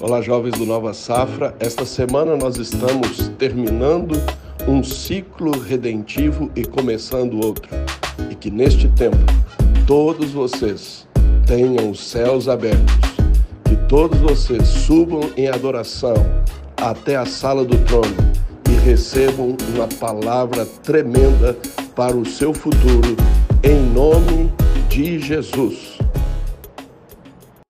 Olá, jovens do Nova Safra. Esta semana nós estamos terminando um ciclo redentivo e começando outro. E que neste tempo todos vocês tenham os céus abertos, que todos vocês subam em adoração até a sala do trono e recebam uma palavra tremenda para o seu futuro, em nome de Jesus.